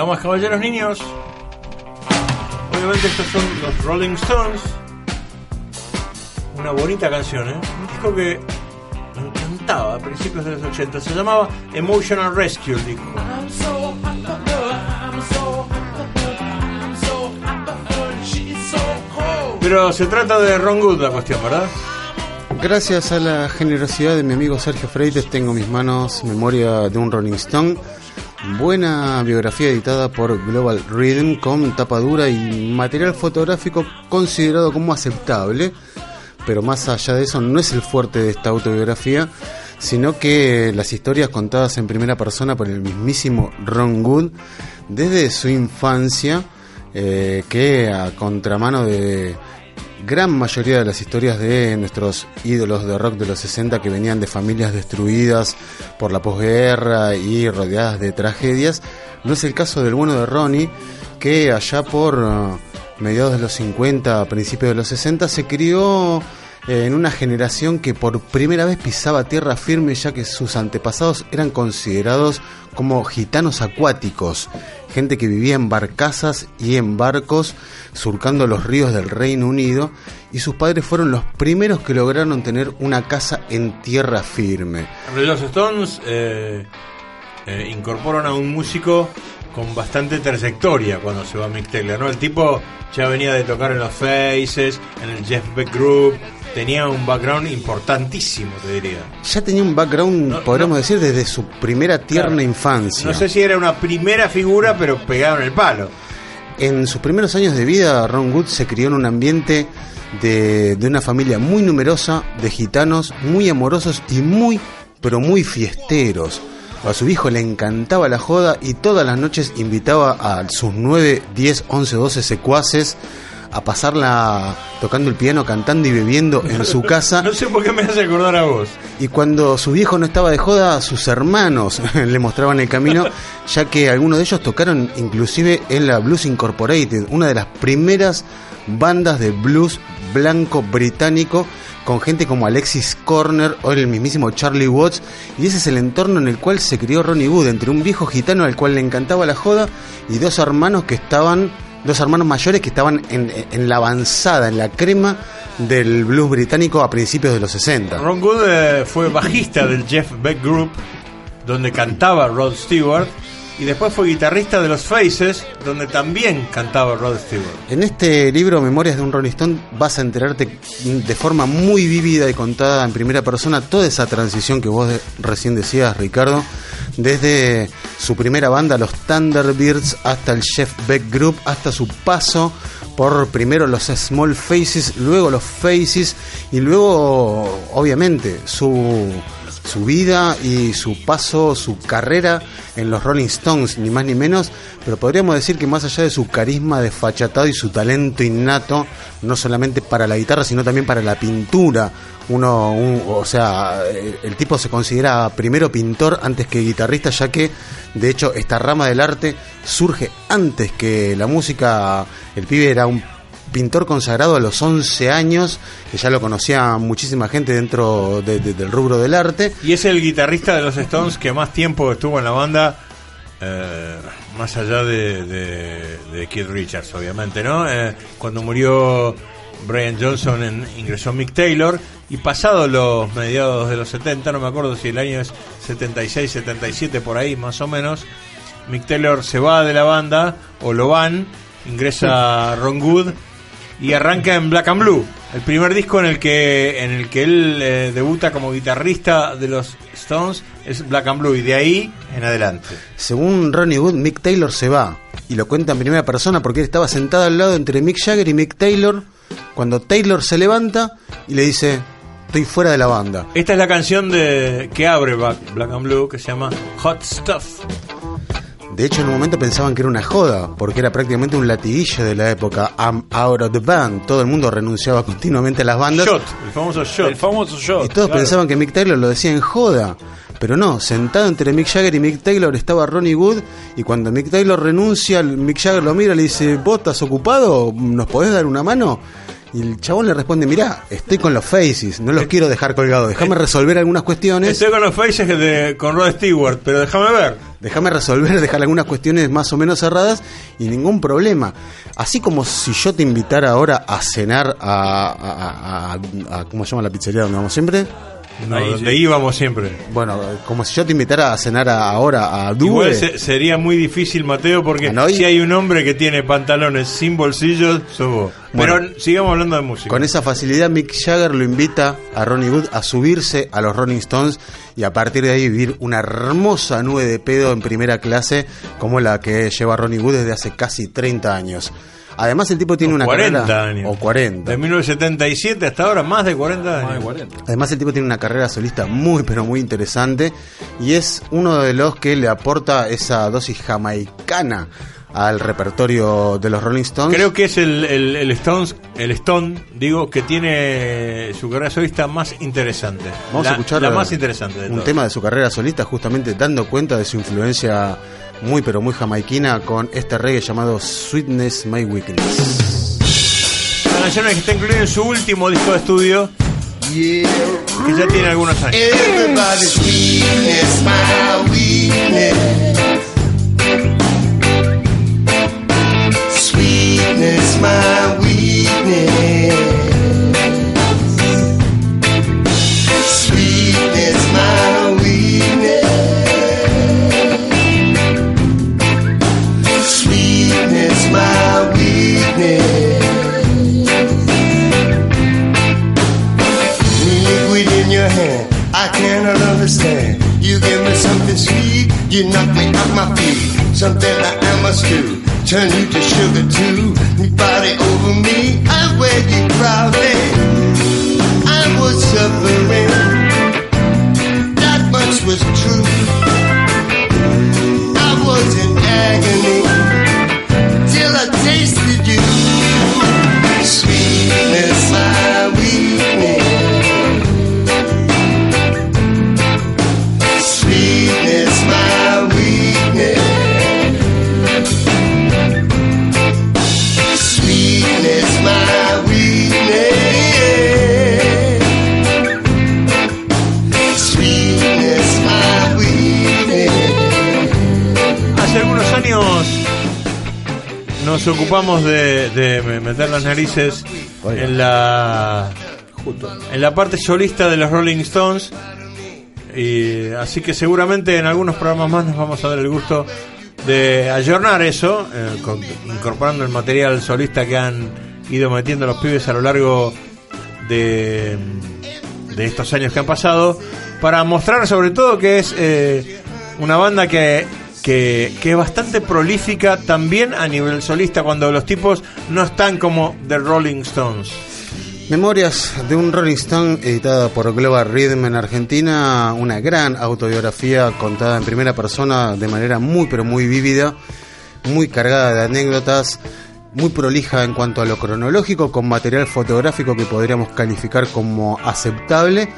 Damas, caballeros, niños. Obviamente estos son los Rolling Stones. Una bonita canción, ¿eh? Un disco que me encantaba a principios de los 80. Se llamaba Emotional Rescue, el disco. Pero se trata de Ron Good la cuestión, ¿verdad? Gracias a la generosidad de mi amigo Sergio Freites tengo en mis manos memoria de un Rolling Stone. Buena biografía editada por Global Rhythm con tapa dura y material fotográfico considerado como aceptable. Pero más allá de eso no es el fuerte de esta autobiografía, sino que las historias contadas en primera persona por el mismísimo Ron Good desde su infancia, eh, que a contramano de gran mayoría de las historias de nuestros ídolos de rock de los 60 que venían de familias destruidas por la posguerra y rodeadas de tragedias, no es el caso del bueno de Ronnie, que allá por uh, mediados de los 50, principios de los 60, se crió eh, en una generación que por primera vez pisaba tierra firme ya que sus antepasados eran considerados como gitanos acuáticos, gente que vivía en barcazas y en barcos surcando los ríos del Reino Unido y sus padres fueron los primeros que lograron tener una casa en tierra firme. Los Stones eh, eh, incorporan a un músico con bastante trayectoria cuando se va Mick Taylor, ¿no? El tipo ya venía de tocar en los Faces, en el Jeff Beck Group, tenía un background importantísimo, te diría. Ya tenía un background, No, podríamos no. decir, desde su primera tierna Claro. infancia. No sé si era una primera figura, pero pegado en el palo. En sus primeros años de vida, Ron Wood se crió en un ambiente de, de una familia muy numerosa, de gitanos, muy amorosos y muy, pero muy fiesteros. A su hijo le encantaba la joda y todas las noches invitaba a sus 9, 10, 11, 12 secuaces a pasarla tocando el piano, cantando y bebiendo en su casa. No sé por qué me hace acordar a vos. Y cuando su viejo no estaba de joda, sus hermanos le mostraban el camino, ya que algunos de ellos tocaron inclusive en la Blues Incorporated, una de las primeras bandas de blues blanco británico, con gente como Alexis Corner o el mismísimo Charlie Watts, y ese es el entorno en el cual se crió Ronnie Wood, entre un viejo gitano al cual le encantaba la joda y dos hermanos que estaban, dos hermanos mayores que estaban en, en la avanzada, en la crema del blues británico a principios de los 60. Ron Good eh, fue bajista del Jeff Beck Group, donde cantaba Rod Stewart, y después fue guitarrista de los Faces, donde también cantaba Rod Stewart. En este libro, Memorias de un Rolling Stone, vas a enterarte de forma muy vívida y contada en primera persona toda esa transición que vos recién decías, Ricardo, desde su primera banda, los Thunderbirds, hasta el Jeff Beck Group, hasta su paso por primero los Small Faces, luego los Faces y luego, obviamente, su su vida y su paso, su carrera en los Rolling Stones, ni más ni menos, pero podríamos decir que más allá de su carisma desfachatado y su talento innato, no solamente para la guitarra, sino también para la pintura, uno, un- o sea, el, el tipo se considera primero pintor antes que guitarrista, ya que de hecho esta rama del arte surge antes que la música, el pibe era un pintor consagrado a los 11 años, que ya lo conocía muchísima gente dentro de- de- del rubro del arte. Y es el guitarrista de los Stones que más tiempo estuvo en la banda, eh, más allá de, de, de Keith Richards, obviamente, ¿no? Eh, cuando murió Brian Johnson en- ingresó Mick Taylor y pasado los mediados de los 70, no me acuerdo si el año es 76, 77 por ahí más o menos, Mick Taylor se va de la banda o lo van, ingresa Ron Good y arranca en Black and Blue, el primer disco en el que en el que él eh, debuta como guitarrista de los Stones es Black and Blue y de ahí en adelante. Según Ronnie Wood, Mick Taylor se va. Y lo cuenta en primera persona porque él estaba sentado al lado entre Mick Jagger y Mick Taylor. Cuando Taylor se levanta y le dice, estoy fuera de la banda. Esta es la canción de que abre Black, Black and Blue que se llama Hot Stuff. De hecho, en un momento pensaban que era una joda, porque era prácticamente un latiguillo de la época. I'm out of the band. Todo el mundo renunciaba continuamente a las bandas. Shot, el famoso shot. El famoso shot. Y todos claro. pensaban que Mick Taylor lo decía en joda. Pero no, sentado entre Mick Jagger y Mick Taylor estaba Ronnie Wood. Y cuando Mick Taylor renuncia, Mick Jagger lo mira y le dice: ¿Vos estás ocupado? ¿Nos podés dar una mano? Y el chabón le responde: Mirá, estoy con los Faces, no los quiero dejar colgados. Déjame resolver algunas cuestiones. Estoy con los faces de, con Rod Stewart, pero déjame ver. Déjame resolver, dejar algunas cuestiones más o menos cerradas y ningún problema. Así como si yo te invitara ahora a cenar a, a- a- a- ¿cómo se llama la pizzería donde vamos siempre? No, Ahí, donde sí. íbamos siempre. Bueno, como si yo te invitara a cenar ahora a Due. Igual se- sería muy difícil, Mateo, porque si hay un hombre que tiene pantalones sin bolsillos, sos vos. Bueno. Pero sigamos hablando de música. Con esa facilidad Mick Jagger lo invita a Ronnie Wood a subirse a los Rolling Stones y a partir de ahí vivir una hermosa nube de pedo en primera clase como la que lleva Ronnie Wood desde hace casi 30 años. Además el tipo tiene una 40 carrera años. o 40. De 1977 hasta ahora, más de 40 años. Más de 40. Además el tipo tiene una carrera solista muy pero muy interesante y es uno de los que le aporta esa dosis jamaicana al repertorio de los Rolling Stones. Creo que es el, el, el Stones, el Stone, digo, que tiene su carrera solista más interesante. Vamos la, a escuchar la más interesante de un tema de su carrera solista, justamente dando cuenta de su influencia muy pero muy jamaiquina con este reggae llamado Sweetness My Weakness. La canción que está incluida en su último disco de estudio, que ya tiene algunos años. Everybody's weakness, my weakness. Sweetness, my weakness. Sweetness, my weakness. Sweetness, my weakness. liquid in your hand. I cannot understand. You give me something sweet, you knock me off my feet. Something I must do. Turn you nos ocupamos de, de meter las narices Oiga. en la en la parte solista de los Rolling Stones y así que seguramente en algunos programas más nos vamos a dar el gusto de ayornar eso eh, con- incorporando el material solista que han ido metiendo los pibes a lo largo de, de estos años que han pasado para mostrar sobre todo que es eh, una banda que, que, que es bastante prolífica también a nivel solista cuando los tipos no están como The Rolling Stones. Memorias de un Rolling Stone editada por Global Rhythm en Argentina, una gran autobiografía contada en primera persona de manera muy pero muy vívida, muy cargada de anécdotas, muy prolija en cuanto a lo cronológico, con material fotográfico que podríamos calificar como aceptable.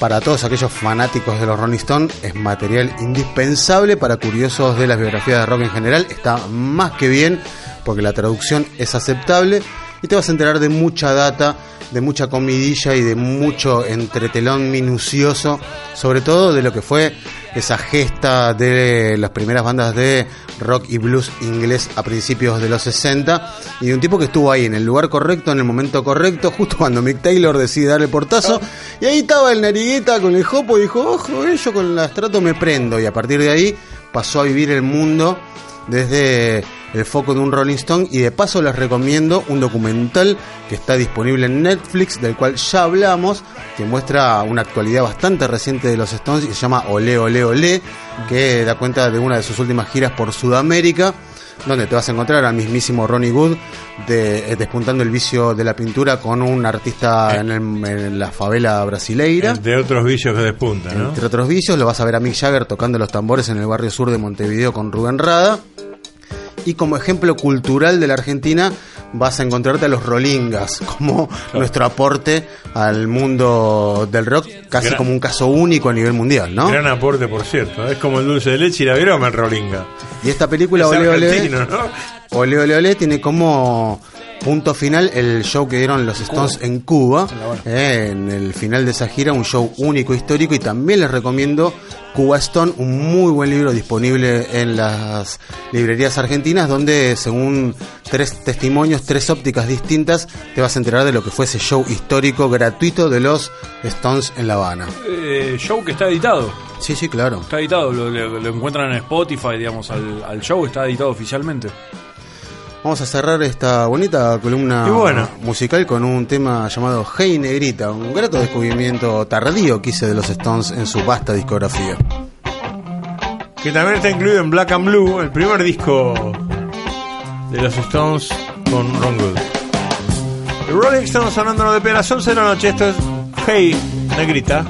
Para todos aquellos fanáticos de los Rolling Stones es material indispensable, para curiosos de las biografías de rock en general. Está más que bien porque la traducción es aceptable y te vas a enterar de mucha data, de mucha comidilla y de mucho entretelón minucioso, sobre todo de lo que fue esa gesta de las primeras bandas de rock y blues inglés a principios de los 60 y de un tipo que estuvo ahí en el lugar correcto, en el momento correcto, justo cuando Mick Taylor decide dar el portazo y ahí estaba el narigueta con el jopo y dijo, ojo, eh, yo con la estrato me prendo y a partir de ahí pasó a vivir el mundo desde el foco de un Rolling Stone y de paso les recomiendo un documental que está disponible en Netflix del cual ya hablamos que muestra una actualidad bastante reciente de los Stones y se llama Ole Ole Ole que da cuenta de una de sus últimas giras por Sudamérica donde te vas a encontrar al mismísimo Ronnie Wood de, eh, despuntando el vicio de la pintura con un artista en, el- en la favela brasileira. De otros vicios que despuntan, ¿no? Entre otros vicios, lo vas a ver a Mick Jagger tocando los tambores en el barrio sur de Montevideo con Rubén Rada. Y como ejemplo cultural de la Argentina, vas a encontrarte a los Rolingas, como nuestro aporte al mundo del rock, casi Gran- como un caso único a nivel mundial, ¿no? Gran aporte, por cierto. Es como el dulce de leche y la viroma el Rolinga. Y esta película, Es Ole Ole, ¿no? Ole Ole Ole, tiene como punto final el show que dieron los Stones en Cuba. eh, en el final de esa gira, un show único, histórico. Y también les recomiendo Cuba Stone, un muy buen libro disponible en las librerías argentinas, donde según tres testimonios, tres ópticas distintas, te vas a enterar de lo que fue ese show histórico gratuito de los Stones en La Habana. Eh, show que está editado. Sí, sí, claro. Está editado, lo, lo- lo encuentran en Spotify, digamos, al, al show está editado oficialmente. Vamos a cerrar esta bonita columna bueno. musical con un tema llamado Hey Negrita, un grato descubrimiento tardío que hice de los Stones en su vasta discografía. Que también está incluido en Black and Blue, el primer disco de los Stones con Ron Good. Rolling Stones sonándonos de pelas 11 de la noche. Esto es Hey Negrita.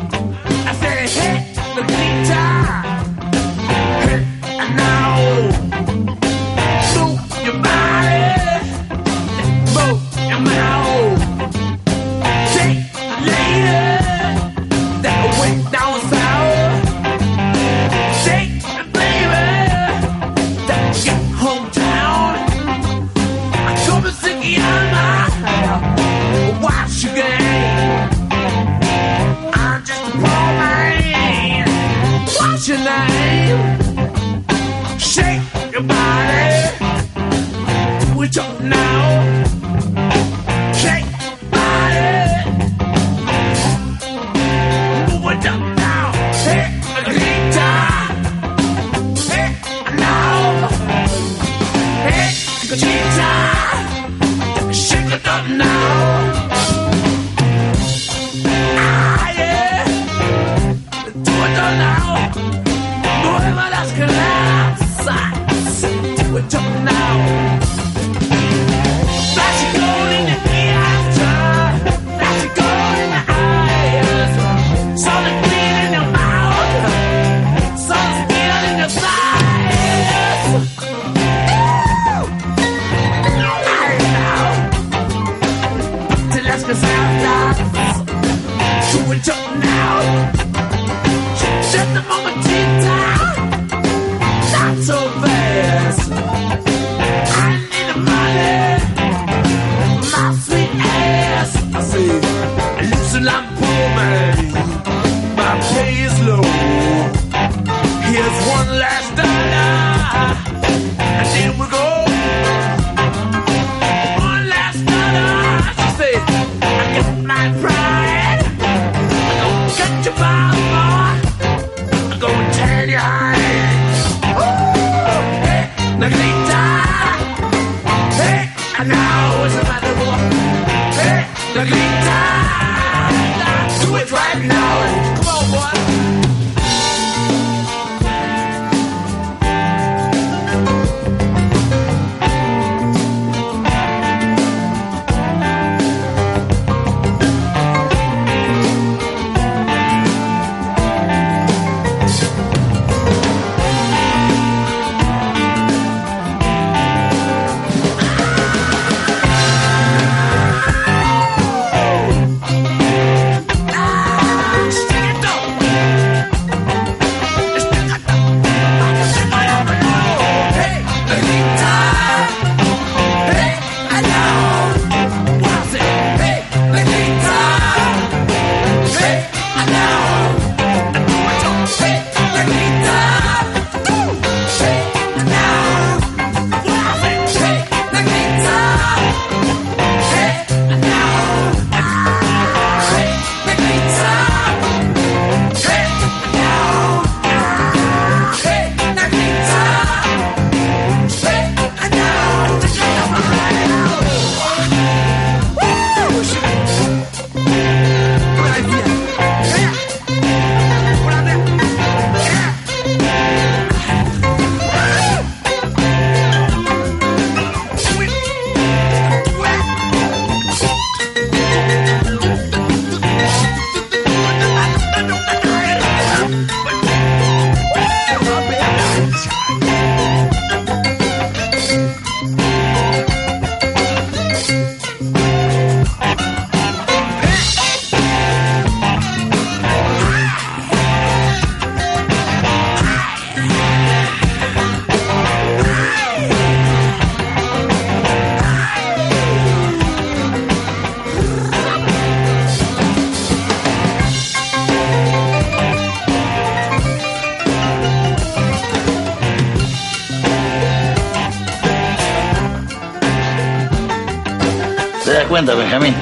Cuenta, Benjamín.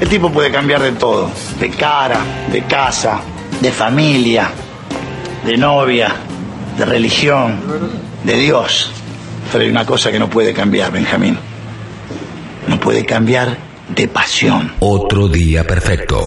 El tipo puede cambiar de todo. De cara, de casa, de familia, de novia, de religión, de Dios. Pero hay una cosa que no puede cambiar, Benjamín. No puede cambiar de pasión. Otro día perfecto.